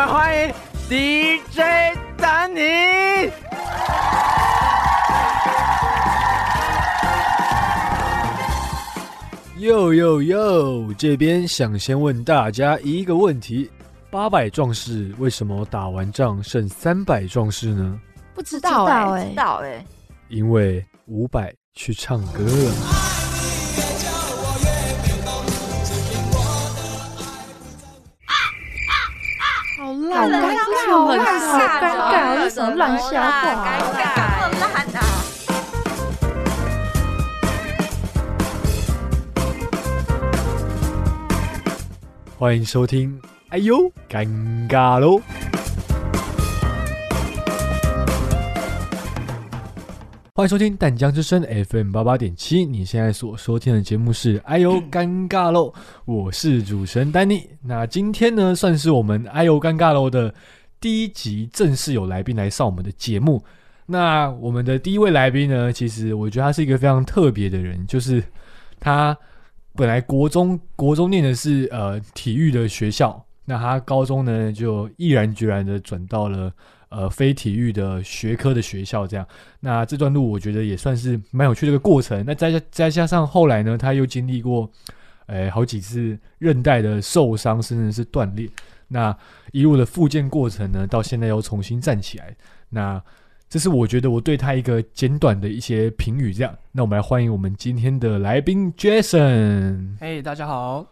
们欢迎 DJ 丹尼。哟哟哟！这边想先问大家一个问题：八百壮士为什么打完仗剩三百壮士呢？不知道哎、哎，知道哎，因为五百去唱歌了。好好烂啊！尴尬，么好好尴尬，这这什么烂笑话？尴尬，这么烂啊！欢迎收听。哎呦，尴尬喽！欢迎收听淡江之声 FM 八八点七，你现在所收听的节目是 《哎呦尴尬喽》，我是主持人丹尼。那今天呢，算是我们《哎呦尴尬喽》的第一集，正式有来宾来上我们的节目。那我们的第一位来宾呢，其实我觉得他是一个非常特别的人，就是他本来国中国中念的是呃体育的学校，那他高中呢就毅然决然的转到了呃非体育的学科的学校，这样。那这段路我觉得也算是蛮有趣的一个过程。那再加再加上后来呢，他又经历过，呃好几次韧带的受伤，甚至是断裂。那一路的复健过程呢，到现在又重新站起来。那这是我觉得我对他一个简短的一些评语。这样，那我们来欢迎我们今天的来宾 Jason。嘿，大家好。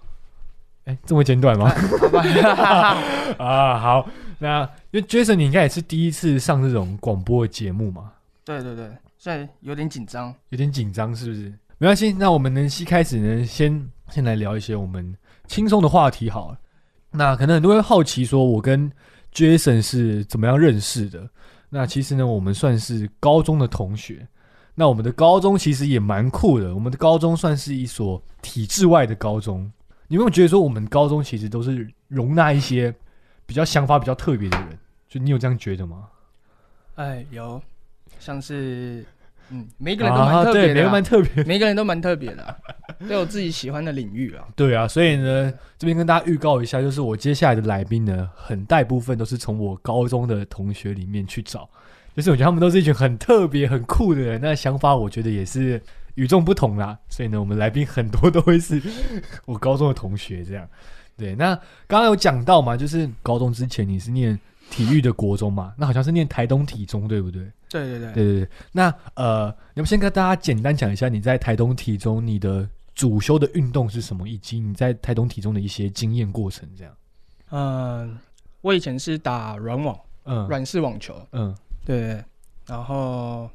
哎，这么简短吗？啊，好，那因为 Jason 你应该也是第一次上这种广播的节目嘛，对对对，现在有点紧张。有点紧张是不是？没关系，那我们能，一开始呢，先先来聊一些我们轻松的话题好了。那可能很多人好奇说，我跟 Jason 是怎么样认识的？那其实呢，我们算是高中的同学。那我们的高中其实也蛮酷的，我们的高中算是一所体制外的高中。你有没有觉得说，我们高中其实都是容纳一些比较想法比较特别的人？就你有这样觉得吗？哎，有，像是嗯，每个人都蛮特别的啊、每个蛮特别。每个人都蛮特别的啊、都有自己喜欢的领域啊。对啊，所以呢，这边跟大家预告一下，就是我接下来的来宾呢，很大部分都是从我高中的同学里面去找，就是我觉得他们都是一群很特别、很酷的人，那想法我觉得也是与众不同啦。所以呢，我们来宾很多都会是我高中的同学这样。对，那刚刚有讲到嘛，就是高中之前你是念体育的国中嘛，那好像是念台东体中，对不对？对对对，对对对，那呃，你们先跟大家简单讲一下你在台东体中你的主修的运动是什么，以及你在台东体中的一些经验过程，这样。嗯、我以前是打软网，嗯。软式网球，嗯，对对对。然后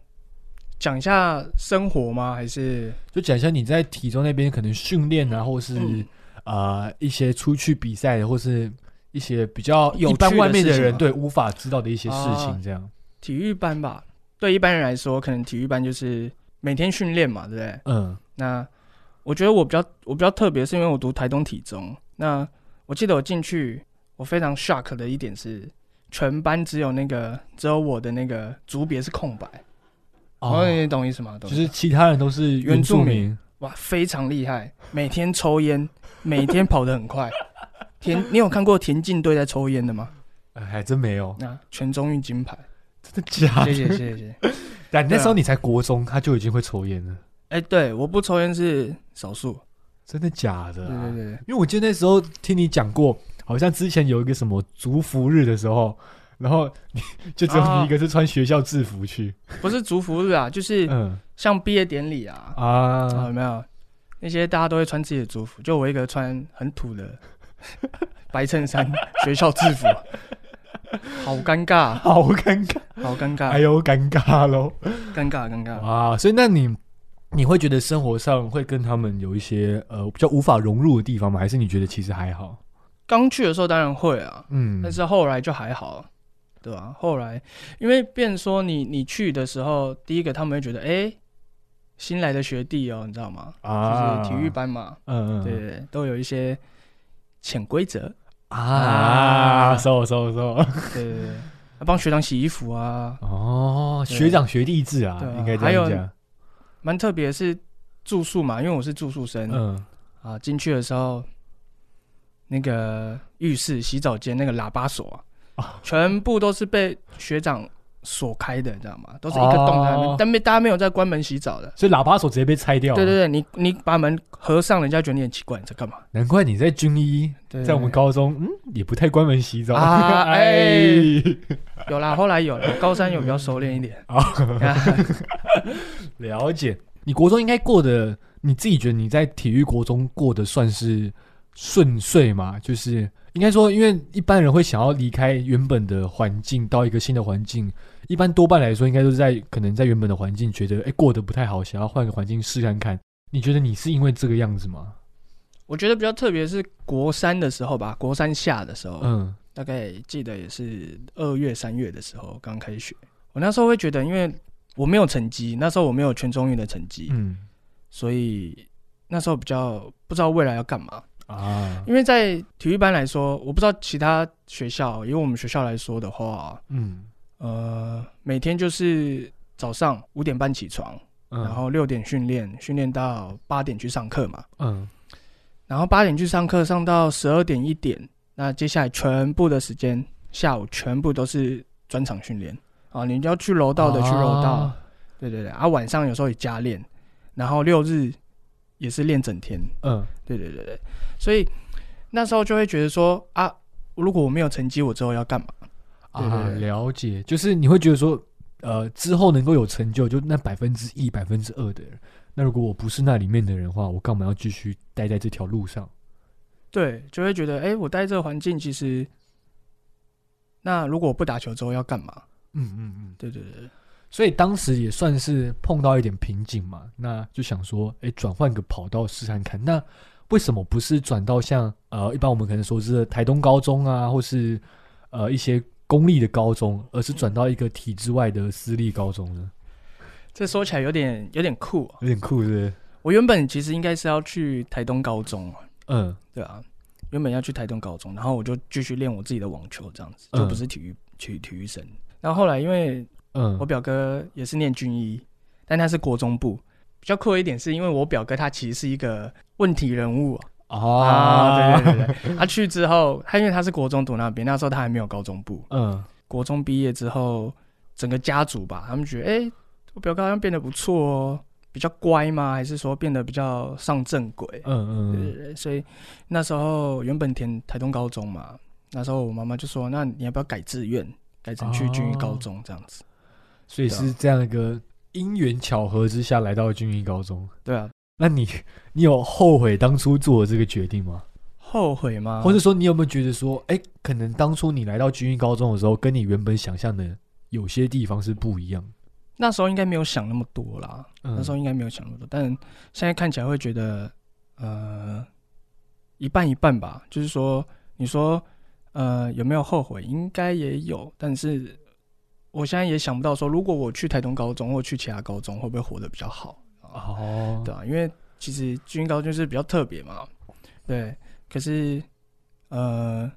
讲一下生活吗？还是？就讲一下你在体中那边可能训练啊，或是、嗯呃一些出去比赛，或是一些比较有一般外面的人对无法知道的一些事情，啊这样。体育班吧？对一般人来说，可能体育班就是每天训练嘛，对不对？嗯那我觉得我比较我比较特别，是因为我读台东体中。那我记得我进去，我非常 shock 的一点是，全班只有那个只有我的那个组别是空白。哦，你懂意思吗？懂就是其他人都是原原住民，哇，非常厉害，每天抽烟，每天跑得很快。田，你有看过田径队在抽烟的吗？哎还真没有，那全中运金牌，真的假的？谢谢谢谢。但那时候你才国中，他就已经会抽烟了，哎、对，我不抽烟是少数。真的假的、啊？对对对，因为我记得那时候听你讲过，好像之前有一个什么族服日的时候，然后你就只有你一个是穿学校制服去，不是族服日啊，就是嗯像毕业典礼啊，啊啊有没有？那些大家都会穿自己的族服，就我一个穿很土的 白衬衫学校制服，好尴尬，好尴尬，好尴尬，哎呦尴尬喽！尴尬尴尬。啊，所以那你你会觉得生活上会跟他们有一些呃比较无法融入的地方吗？还是你觉得其实还好？刚去的时候当然会啊，嗯，但是后来就还好，对吧、后来因为变说你你去的时候，第一个他们会觉得，哎、新来的学弟哦，你知道吗？啊，就是体育，班嘛，嗯嗯，对对对，都有一些潜规则，啊，啊。收收收，对对对，要帮学长洗衣服啊，哦，对。学长学弟制啊应该这还有样讲，蛮特别的是住宿嘛，因为我是住宿生，嗯，啊，进去的时候，那个浴室洗澡间那个喇叭锁啊，啊全部都是被学长锁开的，你知道吗？都是一个洞在那边，哦但没大家没有在关门洗澡的。所以喇叭锁直接被拆掉。对对，对，你你把门合上，人家觉得你很奇怪，你在干嘛？难怪你在军医，对在我们高中，嗯，也不太关门洗澡。啊哎哎，有啦，后来有了，高三有比较熟练一点。啊，了解。你国中应该过的，你自己觉得你在体育国中过得算是顺遂吗？就是应该说，因为一般人会想要离开原本的环境，到一个新的环境，一般多半来说，应该都是在可能在原本的环境觉得，哎、过得不太好，想要换个环境试看看。你觉得你是因为这个样子吗？我觉得比较特别是国三的时候吧，国三下的时候，嗯大概记得也是二月、三月的时候刚开学。我那时候会觉得，因为我没有成绩，那时候我没有全中运的成绩，嗯所以那时候比较不知道未来要干嘛。啊因为在体育班来说，我不知道其他学校，以我们学校来说的话，嗯呃，每天就是早上五点半起床，嗯，然后六点训练，训练到八点去上课嘛，嗯。然后八点去上课，上到十二点一点，那接下来全部的时间，下午全部都是专场训练。啊，你要去柔道的去柔道，啊。对对对，啊晚上有时候也加练，然后六日也是练整天，嗯。对对对对，所以那时候就会觉得说啊，如果我没有成绩，我之后要干嘛？对啊，了解，就是你会觉得说，呃，之后能够有成就，就那百分之一、百分之二的人。那如果我不是那里面的人的话，我干嘛要继续待在这条路上？对，就会觉得哎，我待这个环境其实，那如果我不打球之后要干嘛？嗯嗯嗯。对对对。所以当时也算是碰到一点瓶颈嘛，那就想说，哎，转换个跑道试看看。那为什么不是转到像呃，一般我们可能说是台东高中啊，或是呃一些公立的高中，而是转到一个体制外的私立高中呢？这说起来有点有点酷、啊。有点酷，是不是？我原本其实应该是要去台东高中啊，嗯对啊，原本要去台东高中，然后我就继续练我自己的网球，这样子嗯就不是体育体体育生。然后后来因为嗯我表哥也是念军医，但他是国中部。比较酷的一点是因为我表哥他其实是一个问题人物啊，啊对对对对，他去之后，他因为他是国中读那边，那时候他还没有高中部，嗯国中毕业之后，整个家族吧，他们觉得，哎、我表哥好像变得不错哦，比较乖吗？还是说变得比较上正轨？嗯嗯对对对，所以那时候原本填台东高中嘛，那时候我妈妈就说，那你要不要改志愿，改成去军医高中这样子？所以是这样一个因缘巧合之下来到了军医高中。对啊，那你你有后悔当初做的这个决定吗？后悔吗？或者说你有没有觉得说，哎、可能当初你来到军医高中的时候，跟你原本想象的有些地方是不一样？那时候应该没有想那么多啦，嗯那时候应该没有想那么多，但现在看起来会觉得，呃，一半一半吧。就是说，你说，呃，有没有后悔？应该也有，但是我现在也想不到说，如果我去台东高中或去其他高中，会不会活得比较好啊？哦，对啊，因为其实军高就是比较特别嘛，对。可是，呃，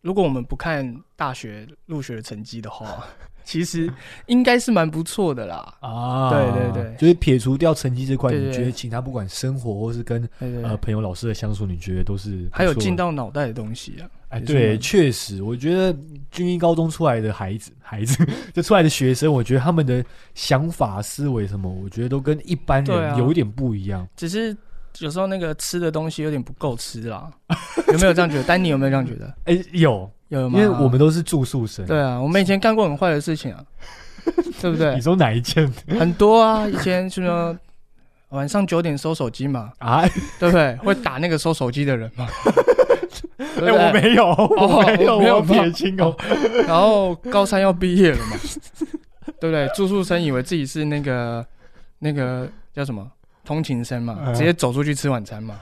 如果我们不看大学入学的成绩的话，其实应该是蛮不错的啦。啊，对对对就是撇除掉成绩这块，你觉得其他不管生活或是跟呃朋友、老师的相处，你觉得都是还有进到到脑袋的东西啊。哎，对，确实，我觉得军医高中出来的孩子，孩子 就出来的学生，我觉得他们的想法、思维什么，我觉得都跟一般人有一点不一样。只是有时候那个吃的东西有点不够吃啦，有没有这样觉得？丹尼有没有这样觉得？哎，有，因有吗？为我们都是住宿生。对啊，我们以前干过很坏的事情啊，对不对你？说哪一件很多啊，以前什么 晚上九点收手机嘛，啊？对不对？会打那个收手机的人嘛？对哎，不对我没有，我没有，我没有吗撇清哦。然后高三要毕业了嘛，对不对？住宿生以为自己是那个那个叫什么通勤生嘛，嗯直接走出去吃晚餐嘛，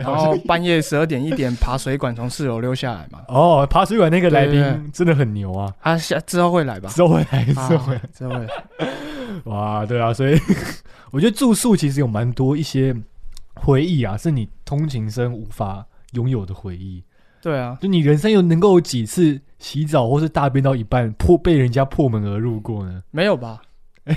然后半夜十二点一点爬水管从四楼溜下来嘛。哦，爬水管那个来宾真的很牛啊！他下之后会来吧？之后会来，之啊后会来。之后会来。哇，对啊，所以我觉得住宿其实有蛮多一些回忆啊，是你通勤生无法拥有的回忆。对啊，就你人生有能够有几次洗澡或是大便到一半破被人家破门而入过呢？没有吧？没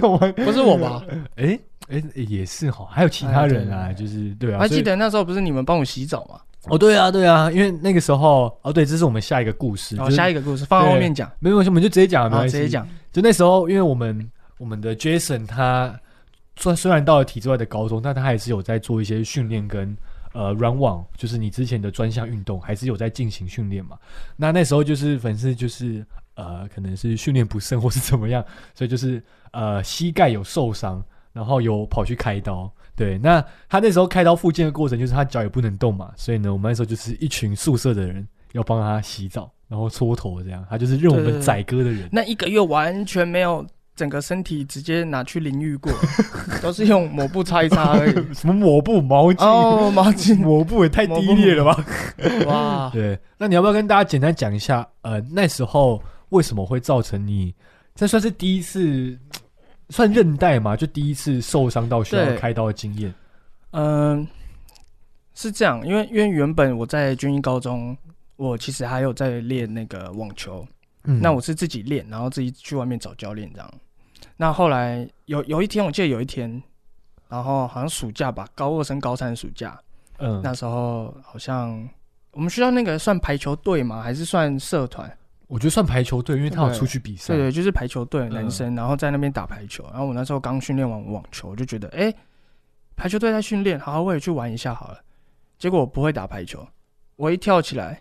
有啊，不是我吧？哎哎、也是哈，还有其他人啊，哎就是对啊，我还记得那时候不是你们帮我洗澡吗？哦，对啊，对啊，因为那个时候，哦，对，这是我们下一个故事，哦，就是下一个故事放在后面讲，没有关系，我们就直接讲，没好，关系。直接讲。就那时候，因为我们我们的 Jason 他虽虽然到了体制外的高中，但他还是有在做一些训练跟呃 run one，就是你之前的专项运动，还是有在进行训练嘛。那那时候就是粉丝就是呃可能是训练不慎或是怎么样，所以就是呃膝盖有受伤，然后有跑去开刀。对，那他那时候开刀复健的过程，就是他脚也不能动嘛，所以呢，我们那时候就是一群宿舍的人要帮他洗澡，然后搓头这样，他就是任我们宰割的人。那一个月完全没有整个身体直接拿去淋浴过，都是用抹布擦一擦而已。什么抹布、毛巾？哦，毛巾，抹布也太低劣了吧？哇，对，那你要不要跟大家简单讲一下？呃，那时候为什么会造成你这算是第一次算韧带嘛？就第一次受伤到需要开刀的经验。嗯，是这样，因为因为原本我在军医高中，我其实还有在练那个网球，嗯那我是自己练，然后自己去外面找教练这样。那后来有有一天，我记得有一天，然后好像暑假吧，高二升高三暑假，嗯那时候好像我们学校那个算排球队吗？还是算社团？我觉得算排球队，因为他有出去比赛。对对，就是排球队的男嗯生，然后在那边打排球。然后我那时候刚训练完网球，我就觉得，哎、排球队在训练，好，我也去玩一下好了。结果我不会打排球，我一跳起来，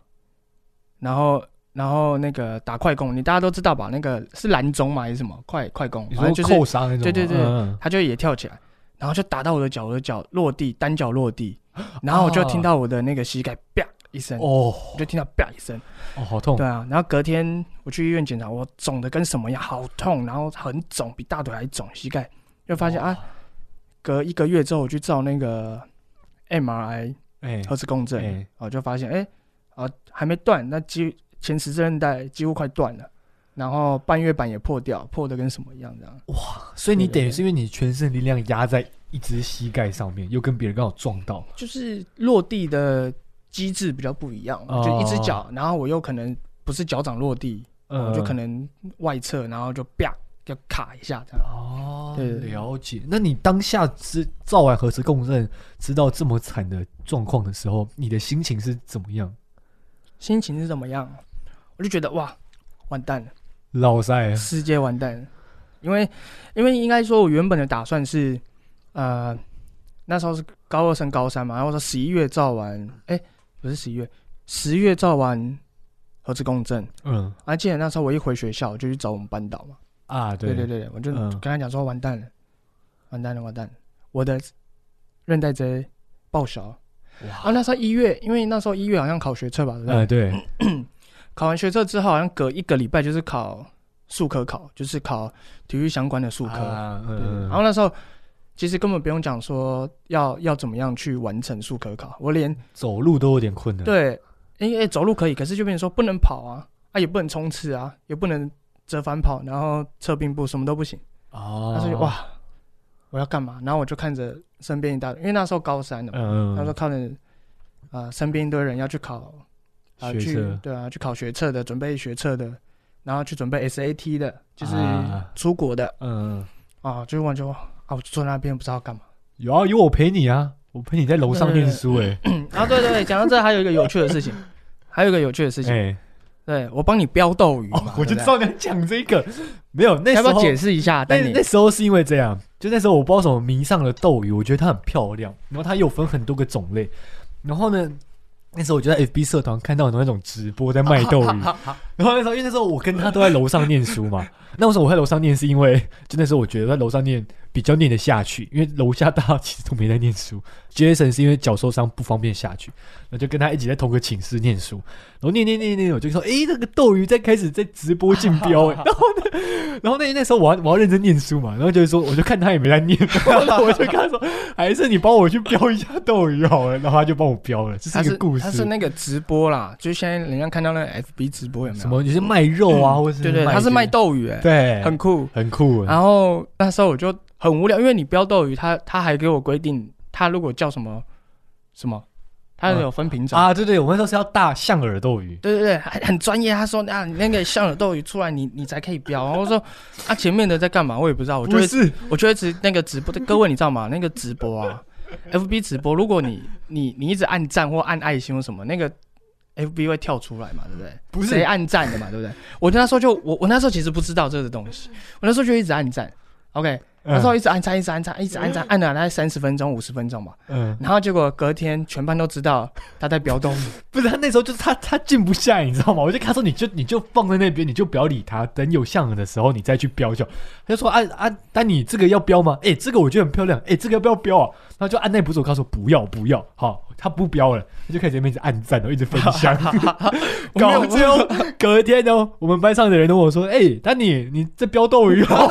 然后然后那个打快攻，你大家都知道吧？那个是蓝中嘛还是什么快快攻？反正就是扣伤那种？对对对嗯他就也跳起来，然后就打到我的脚，我的脚落地，单脚落地，然后我就听到我的那个膝盖啪一声，哦我就听到啪一声。哦，好痛对。啊，然后隔天我去医院检查，我肿的跟什么一样，好痛，然后很肿，比大腿还肿，膝盖就发现啊，隔一个月之后我去照那个 MRI 哎核磁共振，哎，我就发现哎啊还没断，那几前十字韧带几乎快断了，然后半月板也破掉，破的跟什么一样这样。哇所以你等于是因为你全身力量压在一只膝盖上面，又跟别人刚好撞到。就是落地的机制比较不一样，哦就一只脚，然后我又可能不是脚掌落地，嗯我就可能外侧，然后就啪就卡一下这样。哦，了解。那你当下知造完核磁共振，知道这么惨的状况的时候，你的心情是怎么样？心情是怎么样？我就觉得哇，完蛋了，老塞，世界完蛋了。因为，因为应该说，我原本的打算是，呃，那时候是高二升高三嘛，然后说十一月照完，哎、不是十一月，十月照完核磁共振。嗯啊，记得那时候我一回学校，我就去找我们班导嘛。啊，对对对对，我就嗯跟他讲说，完蛋了，完蛋了，完蛋了，我的韧带直接报销。啊，那时候一月，因为那时候一月好像考学测吧，对对？考完学测之后，好像隔一个礼拜就是考术科考，就是考体育相关的术科。啊对嗯，然后那时候其实根本不用讲说要要怎么样去完成术科考，我连走路都有点困难。，对，因为走路可以，可是就变成说不能跑啊，啊也不能冲刺啊，也不能折返跑，然后侧并步什么都不行。哦他说，哇，我要干嘛？然后我就看着身边一大堆，因为那时候高三了嘛，嗯，那时候看着啊、身边一堆人要去考啊、去对啊，去考学测的，准备学测的，然后去准备 SAT 的，就是啊出国的嗯，啊，就完全啊，我就坐那边不知道干嘛。有啊，有我陪你啊，我陪你在楼上念书哎，啊，对对对，讲到这还有一个有趣的事情，还有一个有趣的事情，哎，对我帮你标斗鱼嘛哦，，我就知道你要讲这个，没有，那时候要不要解释一下？那丹尼？那时候是因为这样，就那时候我不知道怎么迷上了斗鱼，我觉得它很漂亮，然后它又分很多个种类，然后呢，那时候我就在 FB 社团看到很多那种直播在卖斗鱼，然后那时候因为那时候我跟他都在楼上念书嘛，那为什么我在楼上念？是因为就那时候我觉得在楼上念比较念得下去，因为楼下大家其实都没在念书。Jason 是因为脚受伤不方便下去，然后就跟他一起在同个寝室念书，然后念念念念，我就说，诶，那个斗鱼在开始在直播竞标，诶，然后呢，然后那那时候我要我要认真念书嘛，然后就是说，我就看他也没在念，然后我就跟他说，还是你帮我去标一下斗鱼好了，然后他就帮我标了，这是是一个故事。他是那个直播啦，就是现在人家看到那个 FB 直播有没有？什么？你是卖肉啊，或者是对对，他是卖斗，鱼，哎，对，很酷。很酷。然后那时候我就很无聊，因为你标斗鱼，他他还给我规定，他如果叫什么什么，他有分品种。啊，对对，我们那时候是要大象耳斗鱼，对对对，很很专业。他说啊，你那个象耳斗鱼出来你，你才可以标。然后我说 啊，前面的在干嘛？我也不知道。我就是我就一直那个直播，各位你知道吗？那个直播啊，FB 直播，如果你你你一直按赞或按爱心或什么，那个 FB 会跳出来嘛，对不对？不是谁按赞的嘛，对不对？我那时候就我我那时候其实不知道这个东西，我那时候就一直按赞，OK，那时候一直按赞，一直按赞，一直按赞，按了大概三十分钟、五十分钟嘛。嗯，然后结果隔天全班都知道他在飙动，不是他那时候就是他他静不下来，你知道吗？我就跟他说你就你就放在那边，你就不要理他，等有像人的时候你再去标就。他就说啊啊，丹你这个要标吗？哎、这个我觉得很漂亮，哎、这个要不要标啊？然后就按那不是我告诉我不要不要，好，他不标了，他就开始在那边一直按赞，然后一直分享。搞最后隔天哦，我们班上的人都问我说：“哎、丹尼，你这标斗鱼哦？”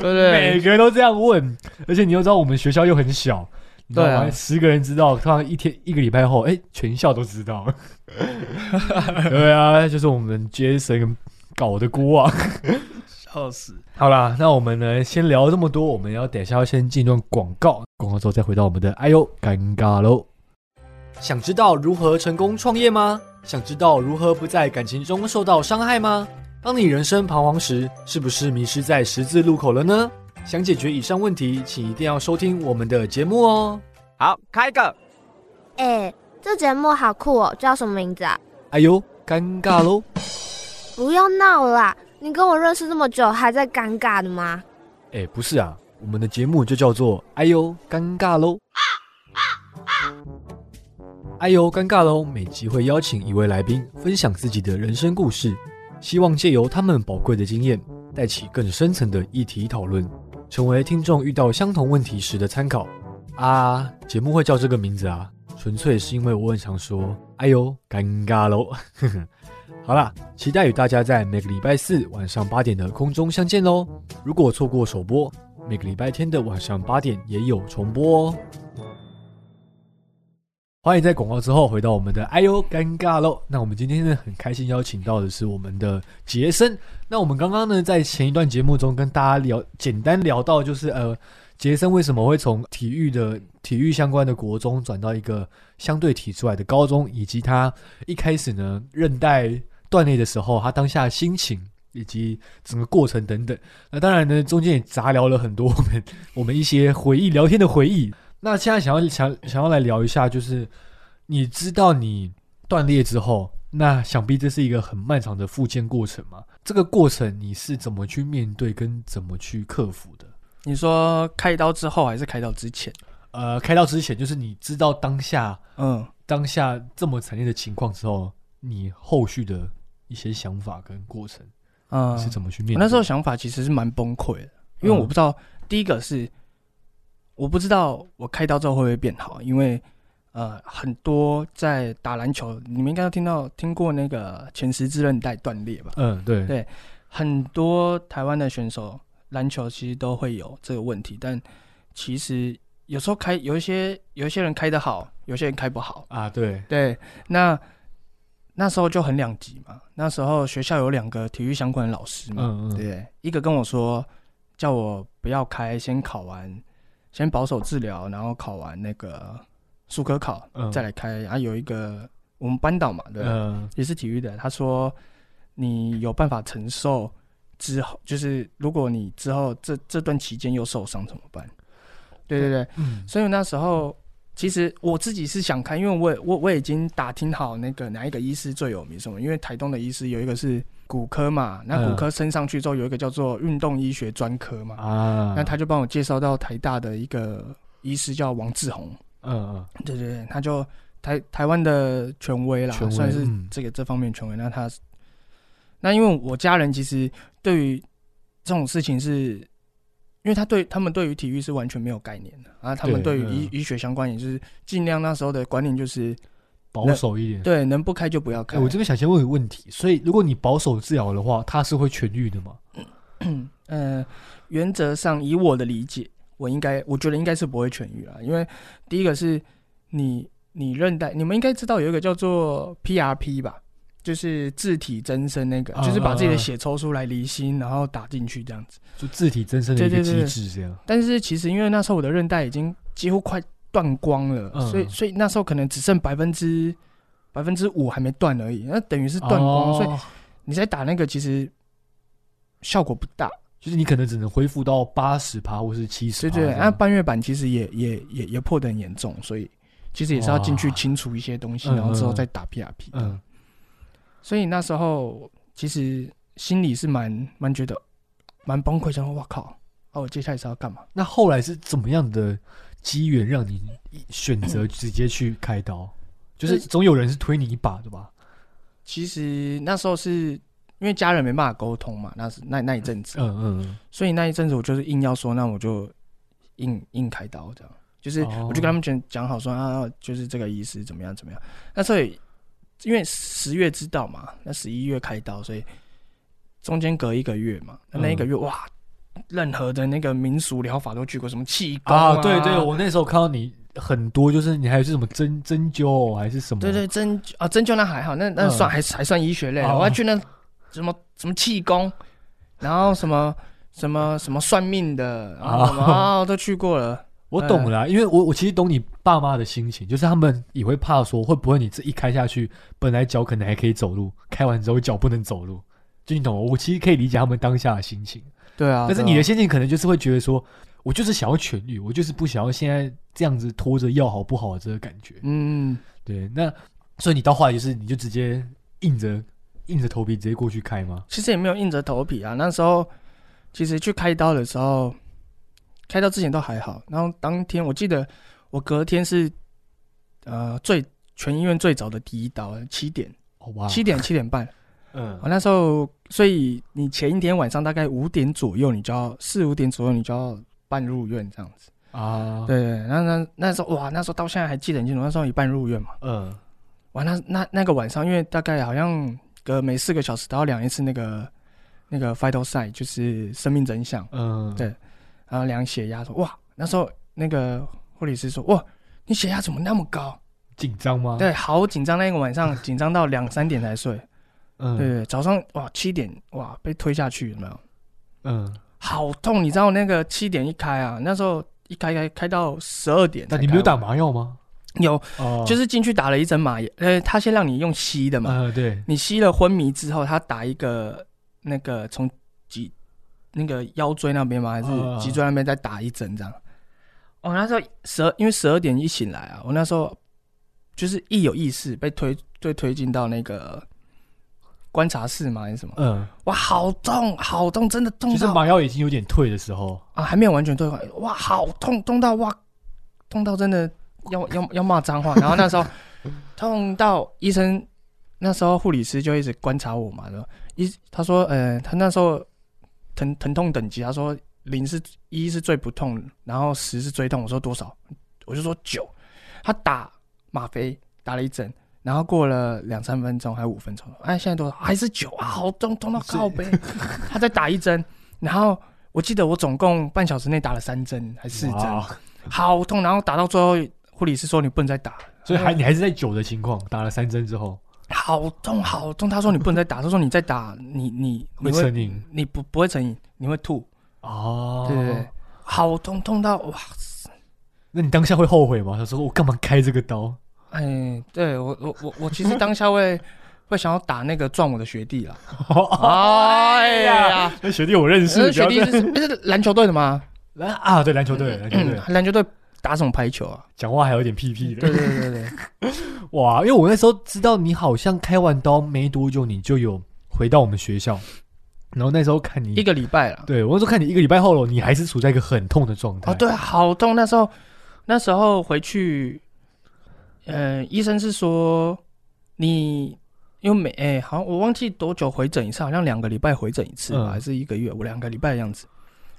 对 不对？每个人都这样问，而且你又知道我们学校又很小，你知道吗？对啊十个人知道，通常一天一个礼拜后，哎、全校都知道。对啊，就是我们 Jason 搞的锅啊。笑死！好啦，那我们呢先聊这么多，我们要等一下要先进一段广告，广告之后再回到我们的哎呦尴尬喽。想知道如何成功创业吗？想知道如何不在感情中受到伤害吗？当你人生彷徨时，是不是迷失在十字路口了呢？想解决以上问题，请一定要收听我们的节目哦。好，开一个。哎、这节目好酷哦，叫什么名字啊？哎呦，尴尬喽！不要闹了啦！你跟我认识这么久，还在尴尬的吗？哎，不是啊，我们的节目就叫做“哎呦，尴尬喽”。哎呦，尴尬喽！每集会邀请一位来宾分享自己的人生故事，希望借由他们宝贵的经验，带起更深层的议题讨论，成为听众遇到相同问题时的参考。啊，节目会叫这个名字啊，纯粹是因为我很常说“哎呦，尴尬喽”。好啦，期待与大家在每个礼拜四晚上八点的空中相见喽！如果错过首播，每个礼拜天的晚上八点也有重播哦。欢迎在广告之后回到我们的“哎呦尴尬喽”。那我们今天呢很开心邀请到的是我们的杰森。那我们刚刚呢在前一段节目中跟大家聊，简单聊到就是呃，杰森为什么会从体育的体育相关的国中转到一个相对体出来的高中，以及他一开始呢韧带断裂的时候，他当下的心情以及整个过程等等。那当然呢，中间也杂聊了很多我们我们一些回忆聊天的回忆。那现在想要想想要来聊一下，就是你知道你断裂之后，那想必这是一个很漫长的复健过程嘛？这个过程你是怎么去面对跟怎么去克服的？你说开刀之后还是开刀之前？呃，开刀之前，就是你知道当下嗯，当下这么惨烈的情况之后，你后续的一些想法跟过程嗯，是怎么去面对？我那时候想法其实是蛮崩溃的，因为我不知道，第一个是我不知道我开刀之后会不会变好，因为呃很多在打篮球，你们应该都听到听过那个前十字韧带断裂吧？嗯，对对很多台湾的选手篮球其实都会有这个问题，但其实有时候开有一些有一些人开得好，有些人开不好。啊，对，对，那那时候就很两极嘛。那时候学校有两个体育相关的老师嘛，嗯嗯，对，一个跟我说叫我不要开，先考完，先保守治疗，然后考完那个术科考，嗯再来开。啊，有一个我们班导嘛，对，嗯也是体育的，他说你有办法承受之后，就是如果你之后这这段期间又受伤怎么办？对对对，嗯所以那时候其实我自己是想看，因为我我我已经打听好那个哪一个医师最有名什么，因为台东的医师有一个是骨科嘛，那骨科升上去之后有一个叫做运动医学专科嘛，啊，那他就帮我介绍到台大的一个医师叫王志宏，嗯嗯对对对，他就台台湾的权威啦，威算是嗯。这个这方面权威。那他，那因为我家人其实对于这种事情是，因为他对他们对于体育是完全没有概念的啊，他们对对于医、嗯医学相关也就是尽量那时候的观念就是，保守一点。对，能不开就不要开。哎，我这边想先问个问题，所以如果你保守治疗的话，它是会痊愈的吗？呃，原则上以我的理解，我应该我觉得应该是不会痊愈啊，因为第一个是你你韧带，你们应该知道有一个叫做 PRP 吧，就是自体增生那个，啊就是把自己的血抽出来离心，然后打进去这样子。就自体增生的一个机制，这样。但是其实因为那时候我的韧带已经几乎快断光了，嗯所以所以那时候可能只剩百分之百分之五还没断而已，那等于是断光，所以哦你在打那个其实效果不大。就是你可能只能恢复到八十趴或是七十对对。那半月板其实也也也也破的很严重，所以其实也是要进去清除一些东西，嗯然后之后嗯再打 PRP。嗯，所以那时候其实心里是蛮蛮觉得蛮崩溃，想说哇靠，啊我接下来是要干嘛？那后来是怎么样的机缘让你选择直接去开刀？就是总有人是推你一把的吧？其实那时候是因为家人没办法沟通嘛，那是那那一阵子，嗯嗯嗯，所以那一阵子我就是硬要说，那我就硬硬开刀这样，就是哦我就跟他们讲讲好说啊，就是这个意思怎么样怎么样。那所以因为十月知道嘛，那十一月开刀，所以中间隔一个月嘛，那那一个月、哇，任何的那个民俗疗法都去过，什么气功啊，啊，对对，我那时候看到你很多，就是你还有是什么针针灸还是什么？对对针啊针灸那还好，那那嗯算、还还算医学类我要去那什么什么气功，然后什么什么什么算命的，啊、都去过了。我懂了啦，因为我我其实懂你爸妈的心情，就是他们也会怕说会不会你这一开下去，本来脚可能还可以走路，开完之后脚不能走路，就你懂我？我其实可以理解他们当下的心情，对啊，但是你的心情可能就是会觉得说，我就是想要痊愈，我就是不想要现在这样子拖着药好不好的这个感觉。嗯，对，那所以你到后来就是你就直接硬着硬着头皮直接过去开吗？其实也没有硬着头皮啊。那时候其实去开刀的时候，开刀之前都还好，然后当天我记得我隔天是呃最全医院最早的第一刀，七点哦哇，七点 七点半。嗯。我那时候，所以你前一天晚上大概五点左右，你就要四五点左右，你就要办入院这样子。啊，对对，那那那时候哇，那时候到现在还记得很清楚，那时候一半入院嘛。嗯。哇，那那那个晚上，因为大概好像隔每四个小时都要量一次那个那个 vital sign，就是生命真相，嗯，对然后量血压说哇，那时候那个护理师说哇，你血压怎么那么高？紧张吗？，对，好紧张，那个晚上 紧张到两三点才睡。嗯对对，早上哇七点哇被推下去有没有？嗯，好痛！你知道那个七点一开啊，那时候一开开开到十二点。那你没有打麻药吗？有，哦，就是进去打了一针麻药，呃，他先让你用吸的嘛，呃，对，你吸了昏迷之后，他打一个那个从脊那个腰椎那边吗？还是嗯脊椎那边再打一针这样？哦，那时候十二，因为十二点一醒来啊，我那时候就是一有意识被推被推进到那个观察室嘛，还是什么？嗯，哇，好痛，好痛，真的痛到就是麻药已经有点退的时候，啊，还没有完全退回来，哇，好痛，痛到哇，痛到真的要要要骂脏话。然后那时候 痛到医生，那时候护理师就一直观察我嘛，说医他说，呃，他那时候疼疼痛等级，他说零是一是最不痛，然后十是最痛。我说多少？我就说九。他打吗啡打了一针，然后过了两三分钟还有五分钟，哎，现在多少？还是九啊，好痛，痛到靠背。他再打一针，然后我记得我总共半小时内打了三针还是四针，好痛。然后打到最后，护理师说你不能再打，所以还你还是在九的情况，打了三针之后好痛好痛。他说你不能再打，他说你再打你你会你会成瘾你不不会成瘾，你会吐。哦，对对对，好痛痛到哇！那你当下会后悔吗？他说我干嘛开这个刀？哎，对我我我我其实当下会 会想要打那个撞我的学弟啦。哎呀，那学弟我认识，那学弟是是篮球队的吗？篮啊，对篮球队，篮球队嗯，篮球队打什么排球啊？讲话还有点屁屁的对，对对对对，哇！因为我那时候知道你好像开完刀没多久，你就有回到我们学校，然后那时候看你一个礼拜了。对我那时候看你一个礼拜后了，你还是处在一个很痛的状态。哦，对，好痛！那时候那时候回去，呃，医生是说你因为每哎、好像我忘记多久回诊一次，好像两个礼拜回诊一次吧，嗯还是一个月？我两个礼拜的样子。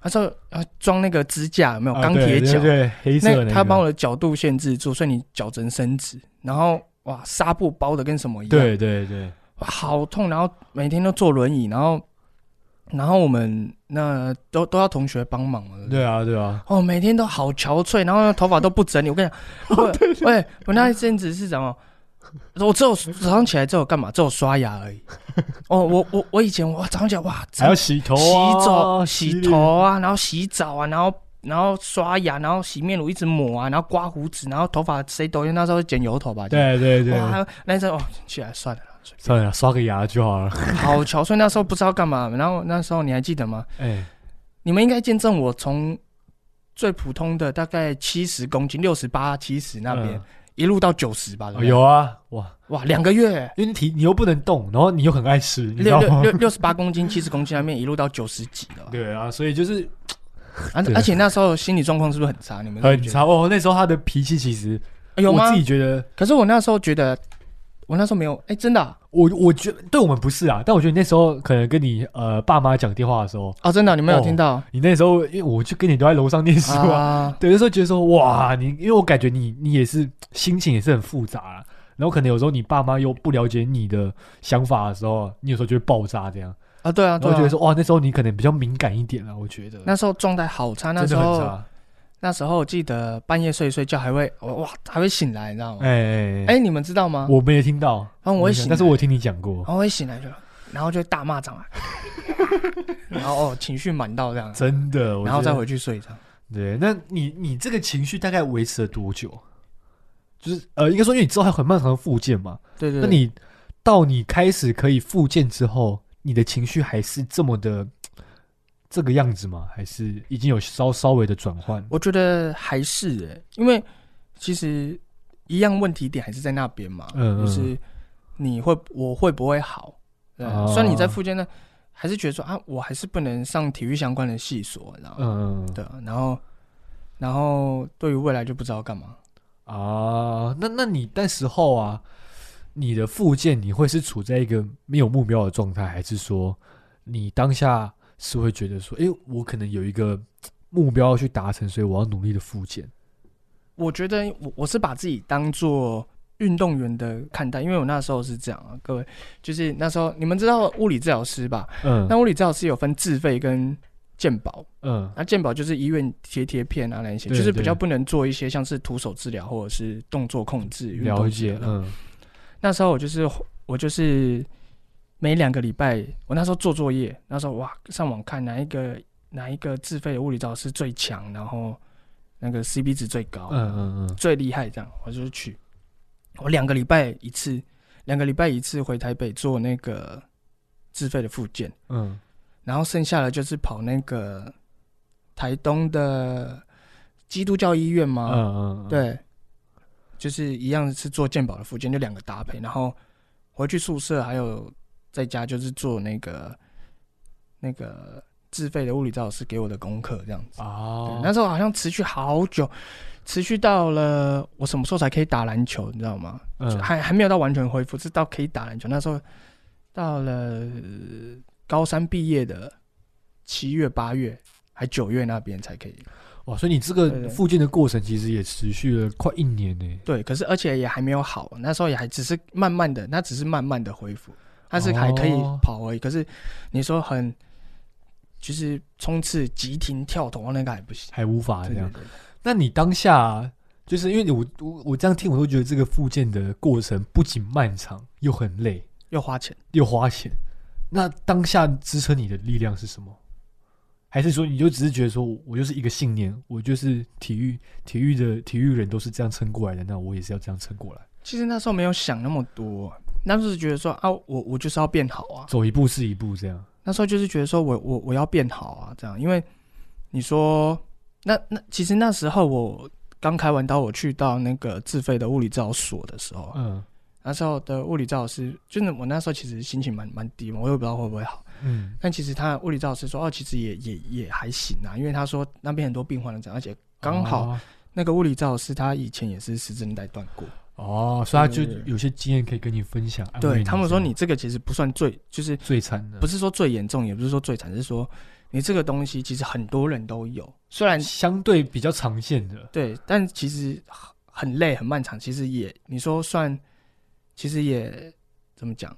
他说要装那个支架，有没有啊钢铁脚？对对对，黑色的那个他帮我的角度限制住，所以你脚只能伸直。然后哇，纱布包的跟什么一样，对对对，哇，好痛！然后每天都坐轮椅，然后然后我们那都都要同学帮忙了，对啊对啊，哦，每天都好憔悴，然后头发都不整理。我跟你讲，我 那一阵子是什么？我只有早上起来之后干嘛？只有刷牙而已。哦，我我我以前我早上起来哇，还要洗头、洗啊、澡、洗头啊，然后洗澡啊，然后然后刷牙，然后洗面乳一直抹啊，然后刮胡子，然后头发谁抖音那时候剪油头吧？对对对，哇，那时候哦，起来算了算了，刷个牙就好了。便好憔悴。那时候不知道干嘛，然后那时候你还记得吗？哎，你们应该见证我从最普通的大概七十公斤，六十八、七十那边、嗯一路到九十吧，对不哦对有啊，哇，哇，两个月，因为你体你又不能动，然后你又很爱吃，你知道吗？六六六六十八公斤、七十公斤那边一路到九十几了，对啊，所以就是而、对而且那时候心理状况是不是很差？你们很觉得差哦。那时候他的脾气其实，有吗我自？己觉得，可是我那时候觉得，我那时候没有，哎、真的啊、我我觉得对我们不是啊，但我觉得你那时候可能跟你呃爸妈讲电话的时候，哦，真的啊、你们有哦听到、你那时候因为我就跟你都在楼上念书啊，啊？对，那时候觉得说哇，你因为我感觉你你也是心情也是很复杂啊，然后可能有时候你爸妈又不了解你的想法的时候，你有时候就会爆炸这样，啊，对啊，然对啊。觉得说哇，那时候你可能比较敏感一点啊，我觉得。那时候状态好差，那时候的很差，那时候我记得半夜睡一睡觉还会哇还会醒来，你知道吗？哎哎哎、你们知道吗？我没有听到，然后我会醒来，但是我有听你讲过。然，后我会醒来就，然后就大骂脏话，然后哦情绪满到这样，真的，然后再回去睡这样。对，那你你这个情绪大概维持了多久？就是呃，应该说，因为你之后还有很漫长的复健嘛，对对对，那你到你开始可以复健之后，你的情绪还是这么的这个样子吗？还是已经有稍稍微的转换？我觉得还是哎、因为其实一样问题点还是在那边嘛，嗯嗯就是你会我会不会好？对，哦虽然你在附件呢，还是觉得说啊，我还是不能上体育相关的系所，然后、嗯对啊，然后然后对于未来就不知道干嘛。啊，那那你那时候啊，你的附件你会是处在一个没有目标的状态，还是说你当下是会觉得说，诶，我可能有一个目标要去达成，所以我要努力的复健？我觉得我我是把自己当做运动员的看待，因为我那时候是这样啊，各位，就是那时候你们知道物理治疗师吧？嗯那物理治疗师有分自费跟健保，嗯那健保就是医院贴贴片啊那一些，就是比较不能做一些像是徒手治疗或者是动作控制、了。解嗯那时候我就是我就是每两个礼拜，我那时候做作业，那时候哇上网看哪一个哪一个自费的物理治疗师最强，然后那个 CP 值最高，嗯嗯嗯，最厉害，这样我就去。我两个礼拜一次，两个礼拜一次回台北做那个自费的复健，嗯。然后剩下的就是跑那个台东的基督教医院嘛，嗯嗯，对，就是一样是做健保的复健，就两个搭配，然后回去宿舍还有在家就是做那个那个自费的物理治疗师给我的功课这样子。对哦，那时候好像持续好久，持续到了我什么时候才可以打篮球，你知道吗？嗯还还没有到完全恢复，是到可以打篮球。那时候到了呃高三毕业的七月、八月还九月那边才可以。哇，所以你这个复健的过程其实也持续了快一年呢。对，可是而且也还没有好，那时候也还只是慢慢的，那只是慢慢的恢复，它是还可以哦跑而已。可是你说很就是冲刺、急停、跳投那个还不行。还无法这样。那你当下就是因为我我我这样听，我都觉得这个复健的过程不仅漫长，又很累，又花钱。又花钱。那当下支撑你的力量是什么？还是说你就只是觉得说我就是一个信念，我就是体育体育的体育人都是这样撑过来的，那我也是要这样撑过来，其实那时候没有想那么多，那时候是觉得说啊，我我就是要变好啊。走一步是一步这样。那时候就是觉得说我我我要变好啊，这样，因为你说那那其实那时候我刚开完刀，我去到那个自费的物理治疗所的时候啊，嗯那时候的物理治疗师，就是我那时候其实心情蛮蛮低嘛，我也不知道会不会好。嗯但其实他物理治疗师说，哦，其实也也也还行啊，因为他说那边很多病患都这样，而且刚好哦那个物理治疗师他以前也是十字韧带断过，哦，所以他就有些经验可以跟你分享。对他们说你这个其实不算最，就是最惨的，不是说最严重，也不是说最惨，是说你这个东西其实很多人都有，虽然相对比较常见的。对，但其实很很累很漫长，其实也你说算，其实也怎么讲，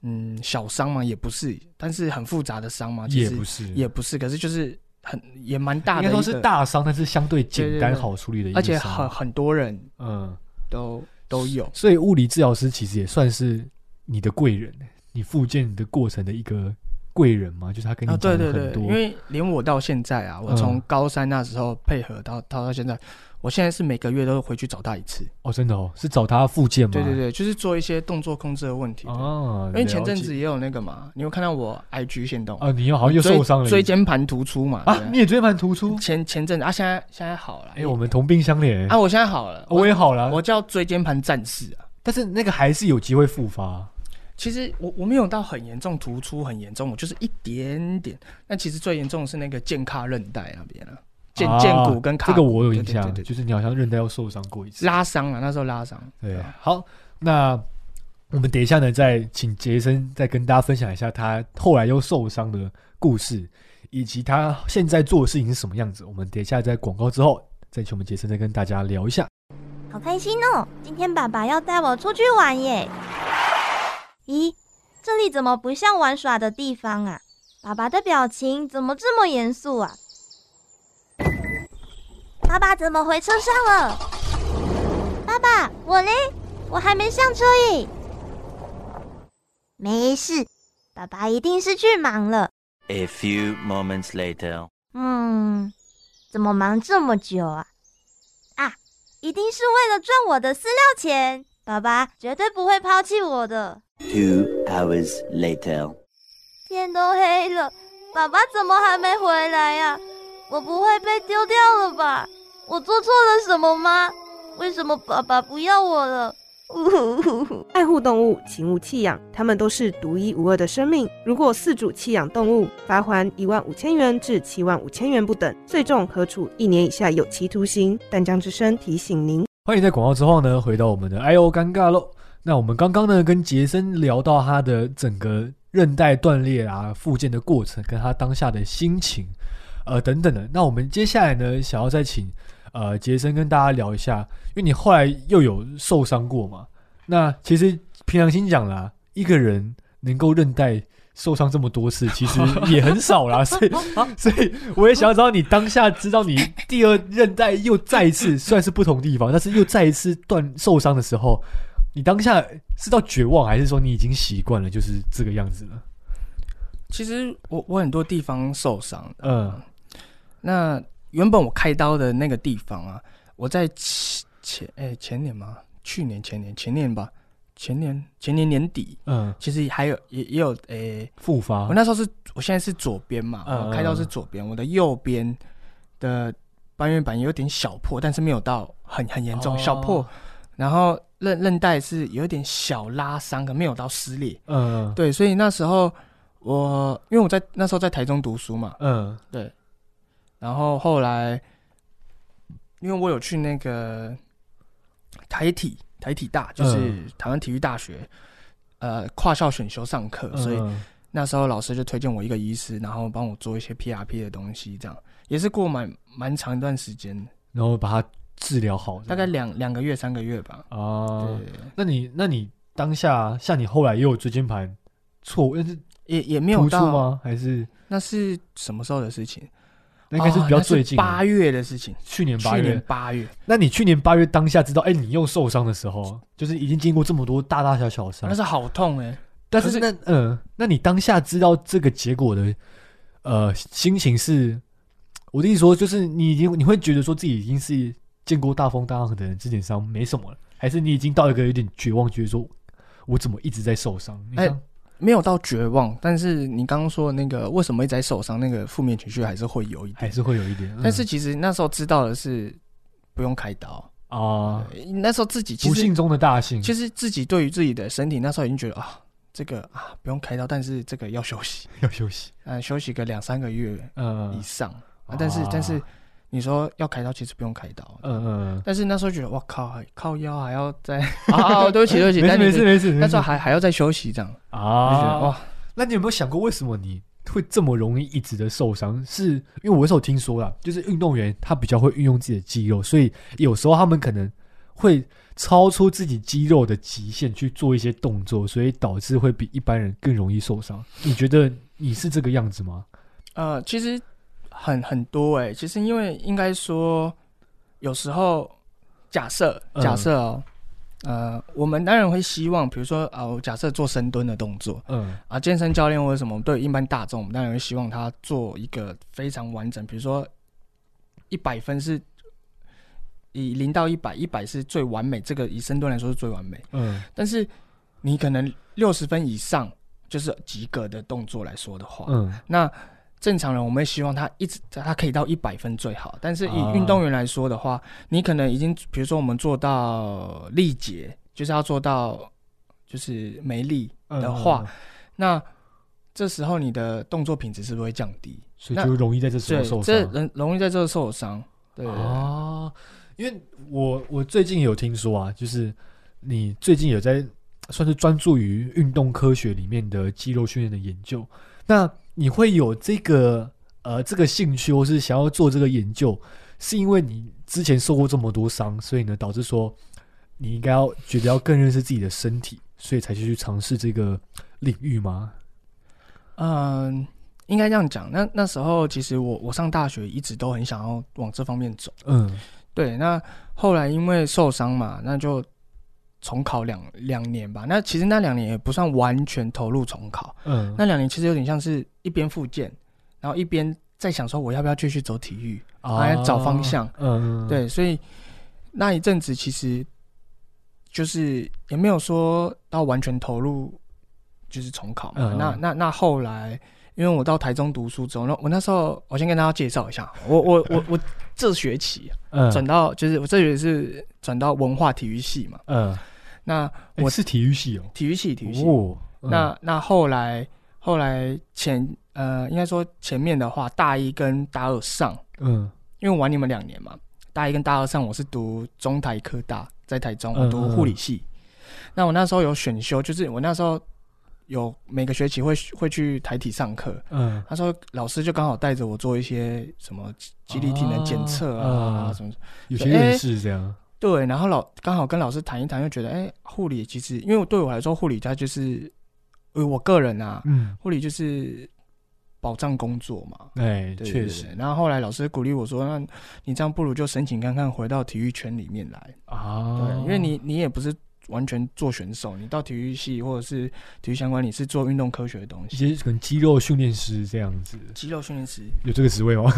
嗯，小伤嘛也不是，但是很复杂的伤嘛，其实也不是，也不是，可是就是很也蛮大的应该说是大伤，但是相对简单好处理的一个而且很很多人嗯，都都有。所以物理治疗师其实也算是你的贵人，你复健的过程的一个贵人嘛，就是他跟你啊，讲对对对，了很多，因为连我到现在啊，我嗯。从高三那时候配合到到到现在，我现在是每个月都回去找他一次。哦，真的哦，是找他复健吗？对对对，就是做一些动作控制的问题。哦，因为前阵子也有那个嘛，你有看到我 IG 线动啊，你又好像又受伤了，椎间盘突出嘛？啊，你也椎间盘突出？前前阵子啊，现在现在好了。哎，我们同病相怜，啊，我现在好了，我也好了，我叫椎间盘战士啊。但是那个还是有机会复发。其实我我没有到很严重突出很严重，我就是一点点。但其实最严重的是那个肩胯韧带那边啊，肩啊肩骨跟胯骨这个我有印象，就是你好像韧带要受伤过一次。拉伤了，那时候拉伤。对，好，那我们等一下呢，再请杰森再跟大家分享一下他后来又受伤的故事，以及他现在做的事情是什么样子。我们等一下在广告之后，再请我们杰森再跟大家聊一下。好开心哦！今天爸爸要带我出去玩耶。咦，这里怎么不像玩耍的地方啊？爸爸的表情怎么这么严肃啊？爸爸怎么回车上了？爸爸，我嘞？我还没上车耶。没事，爸爸一定是去忙了。A few moments later. 嗯，怎么忙这么久啊？啊，一定是为了赚我的饲料钱。爸爸绝对不会抛弃我的。Two hours later. 天都黑了，爸爸怎么还没回来呀、我不会被丢掉了吧？我做错了什么吗？为什么爸爸不要我了？爱护动物，请勿弃养，它们都是独一无二的生命。如果饲主弃养动物，罚还一万五千元至七万五千元不等，最重可处一年以下有期徒刑。淡江之声提醒您。欢迎在广告之后呢，回到我们的哎呦尴尬喽。那我们刚刚呢跟杰森聊到他的整个韧带断裂啊、复健的过程，跟他当下的心情，呃等等的。那我们接下来呢，想要再请呃杰森跟大家聊一下，因为你后来又有受伤过嘛。那其实平常心讲啦，一个人能够韧带受伤这么多次，其实 也很少啦。所以，所以我也想要知道你当下知道你第二韧带又再一次，虽然是不同地方，但是又再一次断受伤的时候，你当下是到绝望，还是说你已经习惯了，就是这个样子了？其实我我很多地方受伤，嗯那原本我开刀的那个地方啊，我在前前哎、前年吗？去年前年前年吧，前年前年年底，嗯，其实还有也也有诶、复发。我那时候是我现在是左边嘛，嗯我开刀是左边，我的右边的半月板有点小破，但是没有到很很严重，哦。小破，然后韧韧带是有点小拉伤，可没有到撕裂。嗯对，所以那时候我因为我在那时候在台中读书嘛，嗯然后后来因为我有去那个台体台体大，就是嗯台湾体育大学，呃，跨校选修上课，所以嗯那时候老师就推荐我一个医师，然后帮我做一些 PRP 的东西，这样也是过蛮蛮长一段时间，然后把它治疗好，大概两两个月三个月吧。啊。那你那你当下像你后来也有椎间盘错误，那是也也没有到，吗？还是那是什么时候的事情？那应该是比较最近的。八月的事情，去年八去年月？八月，那你去年八月当下知道，哎、你又受伤的时候，就是已经经过这么多大大小小的伤。那，是好痛哎、但是是那嗯、那你当下知道这个结果的呃心情是，我的意思说，就是你已经你会觉得说自己已经是见过大风大浪的人，这点伤没什么了，还是你已经到一个有点绝望，觉得说我怎么一直在受伤？你哎刚没有到绝望，但是你刚刚说的那个为什么一直在受伤，那个负面情绪还是会有一点。还是会有一点，嗯。但是其实那时候知道的是不用开刀，啊，呃那时候自己其实不幸中的大幸，其实自己对于自己的身体那时候已经觉得啊，这个啊不用开刀，但是这个要休息，要休息，嗯、休息个两三个月嗯。以上。啊、但是啊。但是你说要开刀，其实不用开刀。嗯嗯，但是那时候觉得哇靠，还靠腰还要再 啊，对不起对不起，没事没事没事，那时候还还要再休息这样，啊哇，那你有没有想过，为什么你会这么容易一直的受伤？是因为我有时候听说啦，就是运动员他比较会运用自己的肌肉，所以有时候他们可能会超出自己肌肉的极限去做一些动作，所以导致会比一般人更容易受伤。你觉得你是这个样子吗？呃，其实很很多哎、其实因为应该说，有时候假设嗯。假设哦，呃，我们当然会希望，比如说啊，我假设做深蹲的动作嗯。啊，健身教练或者什么，对一般大众，我们当然会希望他做一个非常完整，比如说一百分是以零到一百，一百是最完美，这个以深蹲来说是最完美。嗯。但是你可能六十分以上就是及格的动作来说的话，嗯。那正常人我们会希望他一直他可以到一百分最好。但是以啊运动员来说的话，你可能已经比如说我们做到力竭，就是要做到就是没力的话，嗯，那这时候你的动作品质是不是会降低？所以就容易在这时候对，受这伤。人容易在这受伤。对啊，因为我我最近有听说啊，就是你最近有在算是专注于运动科学里面的肌肉训练的研究，那你会有这个呃这个兴趣，或是想要做这个研究，是因为你之前受过这么多伤，所以呢导致说你应该要觉得要更认识自己的身体，所以才去尝试这个领域吗？嗯，应该这样讲。那那时候其实我我上大学一直都很想要往这方面走。嗯对，那后来因为受伤嘛，那就重考两两年吧。那其实那两年也不算完全投入重考，嗯，那两年其实有点像是一边复健，然后一边在想说我要不要继续走体育，还要找方向。嗯，嗯，对，所以那一阵子其实就是也没有说到完全投入，就是重考嘛。那那那后来，因为我到台中读书之后，那我那时候我先跟大家介绍一下，我我我我这学期嗯转到就是我这学期是转到文化体育系嘛。嗯，那我我是体育系哦，体育系体育系，那那后来后来前呃应该说前面的话，大一跟大二上。嗯。因为我玩你们两年嘛，大一跟大二上我是读中台科大，在台中我读护理系。那我那时候有选修，就是我那时候有每个学期会会去台体上课，嗯。那时候老师就刚好带着我做一些什么肌力体能检测啊，什么。有些认识这样，对，然后老刚好跟老师谈一谈，又觉得哎，护理其实因为对我来说，护理它就是呃我个人啊，嗯，护理就是保障工作嘛，哎，对确实。然后后来老师鼓励我说：“那你这样不如就申请看看回到体育圈里面来。啊，对，因为你你也不是完全做选手，你到体育系或者是体育相关，你是做运动科学的东一西。些可能肌肉训练师这样子，肌肉训练师。有这个职位吗？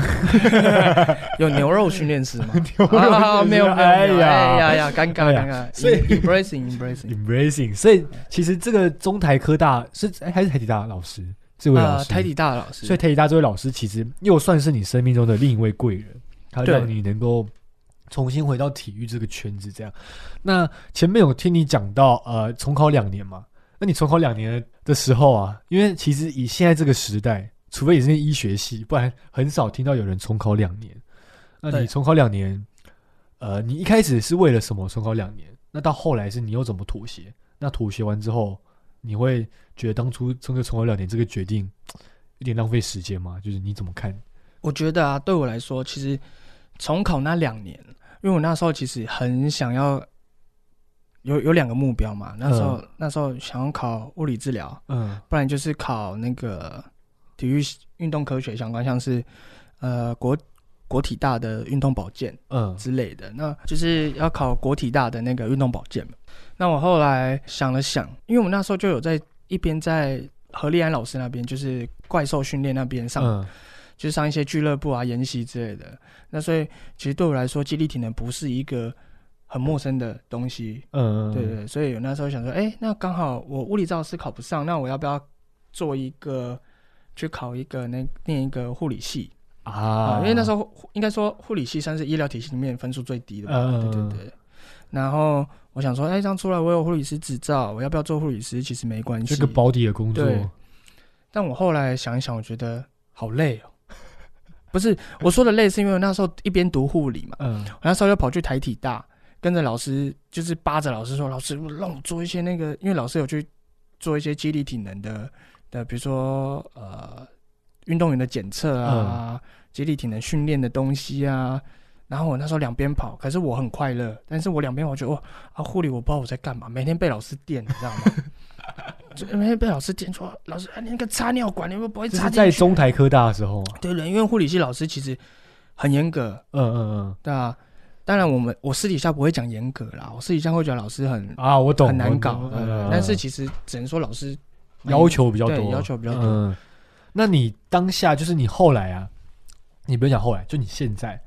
有牛肉训练师吗？牛肉啊，没有没有，哎呀。呀呀，尴尬尴尬。所以 embracing embracing，，embracing，所以其实这个中台科大是哎还是台体大的老师，这位老呃，师，台体大的老师，所以台体大这位老师其实又算是你生命中的另一位贵人，他对。让你能够重新回到体育这个圈子。这样，那前面有听你讲到呃重考两年嘛？那你重考两年的时候啊，因为其实以现在这个时代，除非你是医学系，不然很少听到有人重考两年。那你重考两年，呃，你一开始是为了什么重考两年？那到后来是你又怎么妥协？那妥协完之后，你会觉得当初这个重考两年这个决定 有点浪费时间吗？就是你怎么看？我觉得啊，对我来说，其实重考那两年，因为我那时候其实很想要有有两个目标嘛。那时候、那时候想要考物理治疗，嗯不然就是考那个体育运动科学相关，像是呃国国体大的运动保健嗯之类的。那就是要考国体大的那个运动保健嘛。那我后来想了想，因为我们那时候就有在一边在何立安老师那边，就是怪兽训练那边上嗯就是上一些俱乐部啊、研习之类的。那所以其实对我来说，肌力体能不是一个很陌生的东西。嗯，对对，所以我那时候想说，哎、那刚好我物理治疗师考不上，那我要不要做一个去考一个那念一个护理系啊？啊，因为那时候应该说护理系算是医疗体系里面分数最低的吧。嗯对对对。然后我想说，哎、这样出来我有护理师执照，我要不要做护理师？其实没关系。这个保底的工作，对但我后来想一想，我觉得好累哦。不是我说的累，是因为我那时候一边读护理嘛，嗯我那时候又跑去台体大，跟着老师，就是扒着老师说：“老师，让我做一些那个，因为老师有去做一些肌力体能的的，比如说呃运动员的检测啊，肌力体能训练的东西啊。”然后我那时候两边跑，可是我很快乐，但是我两边我觉得哇啊护理我不知道我在干嘛，每天被老师电，你知道吗？就每天被老师电说老师啊你那个插尿管你会不会这插进去？在中台科大的时候啊，对对，因为护理系老师其实很严格，嗯嗯嗯。对啊，当然我们我私底下不会讲严格啦，我私底下会觉得老师很嗯啊，我懂，很难搞对对懂嗯但是其实只能说老师要求比较多，要求比较多。嗯，那你当下就是你后来啊，你不用讲后来，就你现在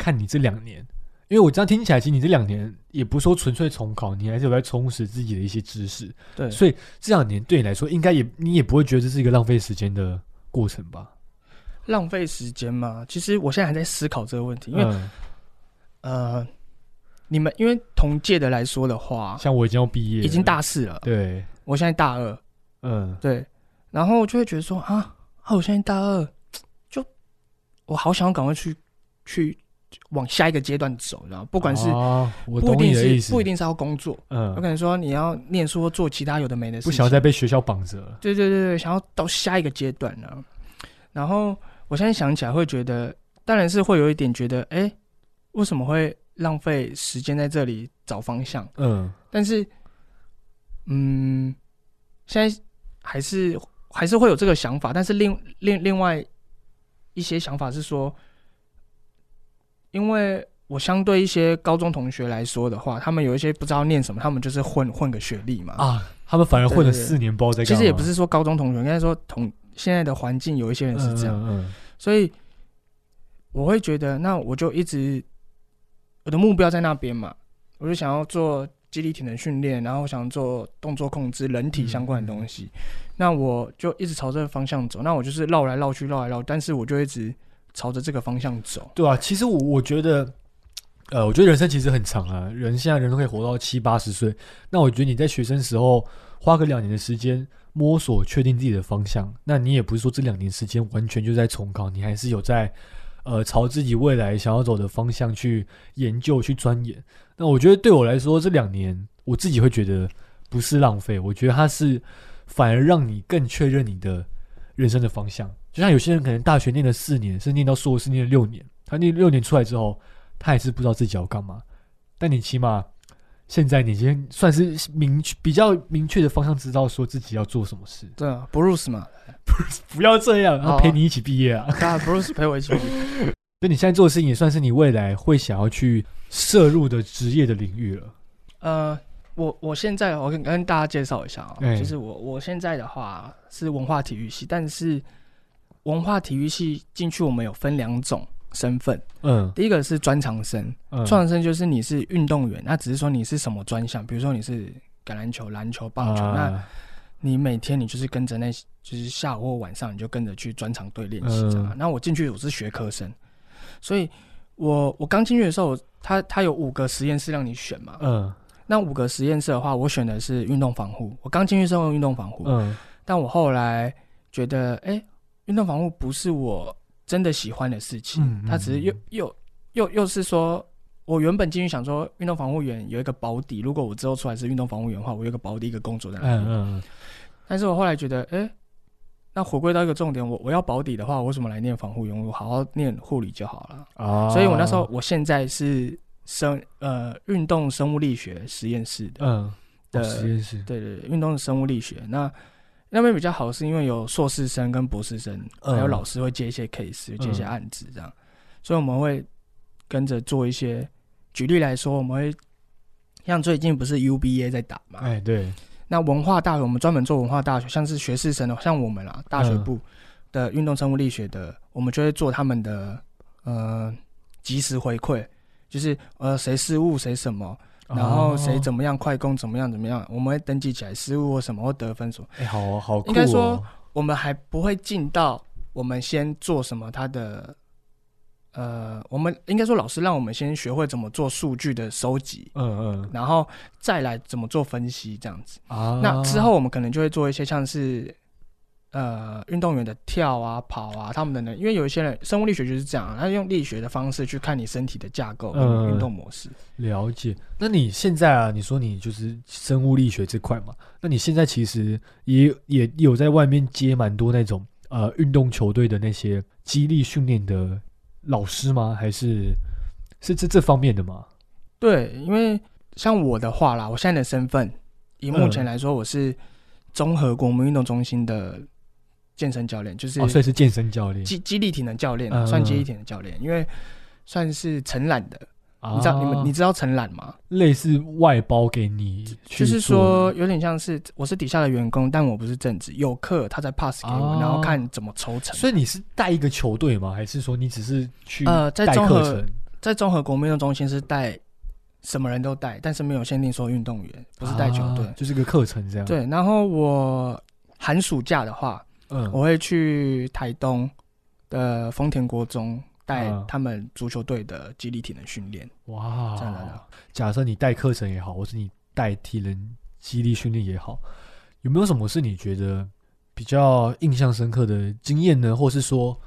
看你这两年。因为我这样听起来，其实你这两年也不是说纯粹重考，你还是有在充实自己的一些知识，对，所以这两年对你来说，应该也你也不会觉得这是一个浪费时间的过程吧？浪费时间嘛。其实我现在还在思考这个问题，因为、嗯，呃，你们因为同届的来说的话，像我已经要毕业，已经大四了，对，我现在大二，嗯，对，然后就会觉得说啊，啊，我现在大二，就我好想要赶快去去往下一个阶段走，然后不管是、不一定是不一定是要工作，嗯。有嗯可，能说你要念书或做其他有的没的事情，不想要再被学校绑着了。对对对对，想要到下一个阶段呢、然后我现在想起来会觉得，当然是会有一点觉得，哎，为什么会浪费时间在这里找方向？嗯。但是，嗯，现在还是还是会有这个想法，但是另另另外一些想法是说，因为我相对一些高中同学来说的话，他们有一些不知道念什么，他们就是混混个学历嘛。啊，他们反而混了四年，包在。其实也不是说高中同学，应该说同现在的环境有一些人是这样，嗯嗯所以我会觉得，那我就一直我的目标在那边嘛，我就想要做肌力体能训练，然后想做动作控制、人体相关的东西，那我就一直朝这个方向走。那我就是绕来绕去，绕来绕，但是我就一直朝着这个方向走。对啊，其实我我觉得，呃，我觉得人生其实很长啊，人现在人都可以活到七八十岁。那我觉得你在学生时候花个两年的时间摸索、确定自己的方向，那你也不是说这两年时间完全就在重考，你还是有在呃朝自己未来想要走的方向去研究、去钻研。那我觉得对我来说，这两年我自己会觉得不是浪费，我觉得它是反而让你更确认你的人生的方向。就像有些人可能大学念了四年，是念到硕士念了六年，他念六年出来之后，他还是不知道自己要干嘛。但你起码现在你已经算是明确比较明确的方向，知道说自己要做什么事。对啊，Bruce 嘛，不要这样，好啊他陪你一起毕业啊。啊，Bruce 陪我一起。所以你现在做的事情也算是你未来会想要去涉入的职业的领域了。呃，我我现在我跟跟大家介绍一下啊、哎就是我我现在的话是文化体育系，但是文化体育系进去我们有分两种身份，嗯。第一个是专长生，嗯，专长生就是你是运动员，那只是说你是什么专项，比如说你是橄榄球、篮球、棒球，那啊你每天你就是跟着那，就是下午或晚上你就跟着去专场队练习这样。嗯。那我进去我是学科生，所以我我刚进去的时候，他他有五个实验室让你选嘛，嗯。那五个实验室的话，我选的是运动防护。我刚进去是用运动防护，嗯但我后来觉得，哎、运动防护不是我真的喜欢的事情。嗯嗯它只是又嗯又又又是说，我原本进去想说，运动防护员有一个保底，如果我之后出来是运动防护员的话，我有一个保底，一个工作在那边。嗯嗯但是我后来觉得，哎、那回归到一个重点，我我要保底的话，我为什么来念防护员？我好好念护理就好了。啊，所以我那时候，我现在是生呃运动生物力学实验室的。嗯的实验室对对，对运动生物力学那那边比较好，是因为有硕士生跟博士生，嗯还有老师会接一些 case，接一些嗯案子这样，所以我们会跟着做一些。举例来说，我们会像最近不是 UBA 在打嘛？哎对，那文化大学我们专门做文化大学，像是学士生的，像我们啦，大学嗯部的运动生物力学的，我们就会做他们的呃及时回馈，就是呃谁失误谁什么，然后谁怎么样快攻怎么样怎么样，我们会登记起来失误或什么或得分数。哎好好酷应该说哦我们还不会进到我们先做什么，他的呃，我们应该说老师让我们先学会怎么做数据的收集，嗯嗯然后再来怎么做分析这样子。啊，那之后我们可能就会做一些像是。呃，运动员的跳啊、跑啊，他们的呢，因为有一些人生物力学就是这样，他用力学的方式去看你身体的架构运动模式。了解。那你现在啊，你说你就是生物力学这块嘛？那你现在其实也也有在外面接蛮多那种呃运动球队的那些激励训练的老师吗？还是是这这方面的吗？对，因为像我的话啦，我现在的身份，以目前嗯来说，我是综合国民运动中心的健身教练，就是哦，所以是健身教练。激激励体能教练啊，嗯算激励体能教练，因为算是承揽的。啊你知道你们你知道承揽吗？类似外包给你就是说有点像是我是底下的员工，但我不是正职，有课他再 pass 给我，哦然后看怎么抽成。所以你是带一个球队吗？还是说你只是去呃，在带综合？在综合国民运动中心是带什么人都带，但是没有限定说运动员，不是带球队。啊就是个课程这样。，对，然后我寒暑假的话，嗯，我会去台东的丰田国中带嗯他们足球队的肌力体能训练。哇这样的，假设你带课程也好，或是你带体能激励训练也好，有没有什么是你觉得比较印象深刻的经验呢？或是说，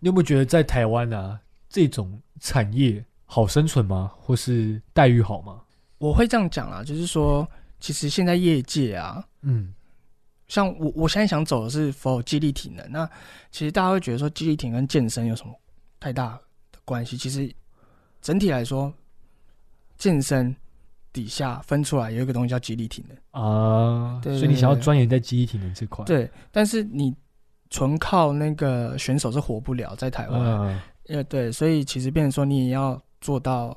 你有没有觉得在台湾啊这种产业好生存吗？或是待遇好吗？我会这样讲啦，就是说，其实现在业界啊，嗯像我我现在想走的是否肌力体能，那其实大家会觉得说肌力体能跟健身有什么太大的关系？其实整体来说，健身底下分出来有一个东西叫肌力体能，啊，对所以你想要钻研在肌力体能这块，，对，但是你纯靠那个选手是活不了，在台湾，嗯呃，对，所以其实变成说你也要做到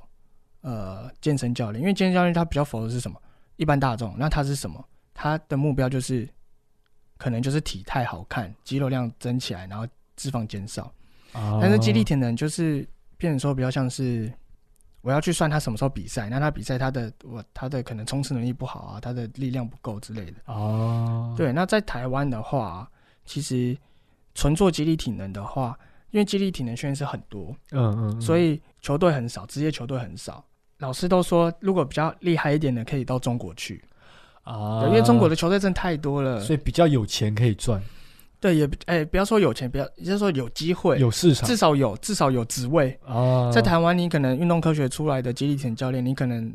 呃健身教练，因为健身教练他比较否的是什么？一般大众，那他是什么？他的目标就是可能就是体态好看，肌肉量增起来，然后脂肪减少。啊，但是肌力体能就是变成说比较像是我要去算他什么时候比赛，那他比赛他的我他的可能冲刺能力不好啊，他的力量不够之类的。哦，对，那在台湾的话，其实纯做肌力体能的话，因为肌力体能训练是很多，嗯，嗯嗯，所以球队很少，职业球队很少。老师都说，如果比较厉害一点的，可以到中国去，啊，对，因为中国的球队真的太多了。所以比较有钱可以赚，对，也哎、不要说有钱，不要，也就是说有机会，有市场至少有至少有职位。啊，在台湾，你可能运动科学出来的肌力体能教练，你可能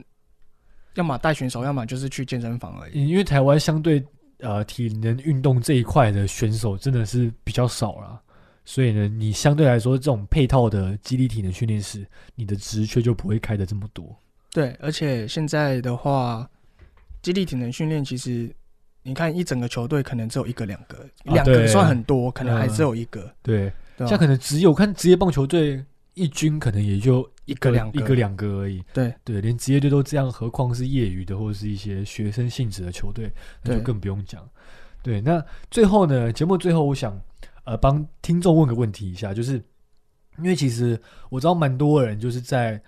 要么带选手，要么就是去健身房而已。因为台湾相对呃体能运动这一块的选手真的是比较少啦，所以呢，你相对来说这种配套的激励体能训练师，你的职缺就不会开的这么多。对，而且现在的话，肌力体能训练其实，你看一整个球队可能只有一个、两个，啊两个算很多，可能还嗯只有一个。对，像可能只有看职业棒球队一军可能也就一个两个一个两个而已。对对，连职业队都这样，何况是业余的或者是一些学生性质的球队，那就更不用讲。对，那最后呢，节目最后我想呃帮听众问个问题一下，就是因为其实我知道蛮多人就是在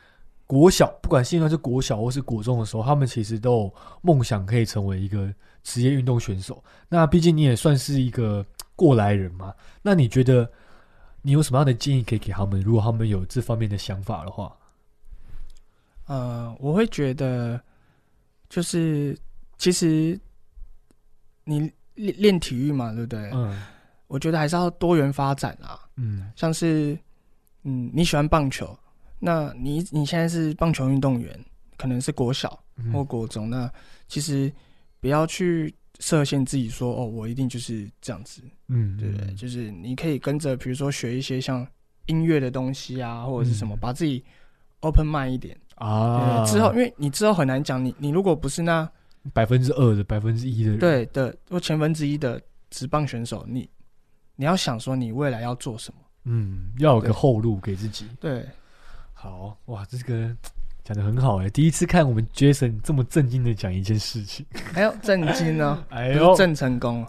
国小，不管现在是国小或是国中的时候，他们其实都有梦想可以成为一个职业运动选手。那毕竟你也算是一个过来人嘛，那你觉得你有什么样的建议可以给他们？如果他们有这方面的想法的话，呃，我会觉得，就是其实你练练体育嘛，对不对？嗯我觉得还是要多元发展啊。嗯像是，嗯，你喜欢棒球，那你你现在是棒球运动员，可能是国小嗯或国中，那其实不要去设限自己说，哦，我一定就是这样子，嗯，对不对？就是你可以跟着，比如说学一些像音乐的东西啊，或者是什么，嗯把自己 open mind 一点。啊，之后因为你之后很难讲，你你如果不是那百分之二的百分之一的人，对的或千分之一的职棒选手，你你要想说你未来要做什么。嗯，要有个后路给自己。对，好哇，这个讲的很好哎，第一次看我们 Jason 这么震惊的讲一件事情，还有震惊哦，哎呦郑成功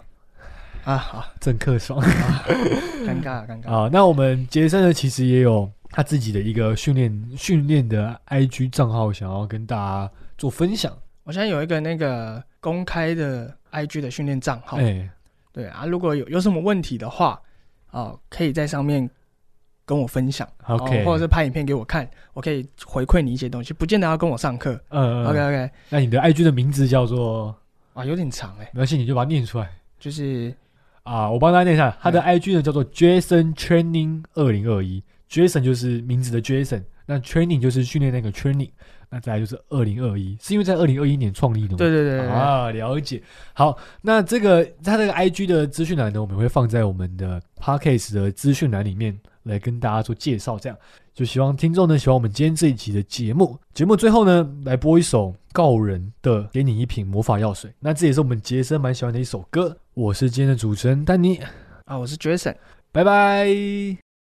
啊，好郑克爽尴尬尴尬。啊。那我们杰森呢，其实也有他自己的一个训练训练的 IG 账号，想要跟大家做分享。我现在有一个那个公开的 IG 的训练账号，哎，对啊，如果有有什么问题的话，啊，可以在上面跟我分享 OK 哦或者是拍影片给我看，我可以回馈你一些东西，不见得要跟我上课。嗯 OK 嗯，OK，那你的 IG 的名字叫做，啊，有点长哎、没关系，你就把它念出来。就是啊，我帮大家念一下，他的 IG 呢叫做 Jason Training 二零二一，Jason 就是名字的 Jason，那 Training 就是训练那个 Training，那再来就是二零二一，是因为在二零二一年创立的吗？对对对对对。啊，了解。好，那这个他这个 IG 的资讯栏呢，我们会放在我们的 Podcast 的资讯栏里面来跟大家做介绍。这样就希望听众呢喜欢我们今天这一集的节目。节目最后呢，来播一首告人的《给你一瓶魔法药水》，那这也是我们杰森蛮喜欢的一首歌。我是今天的主持人丹尼，啊，我是 Jason。拜拜。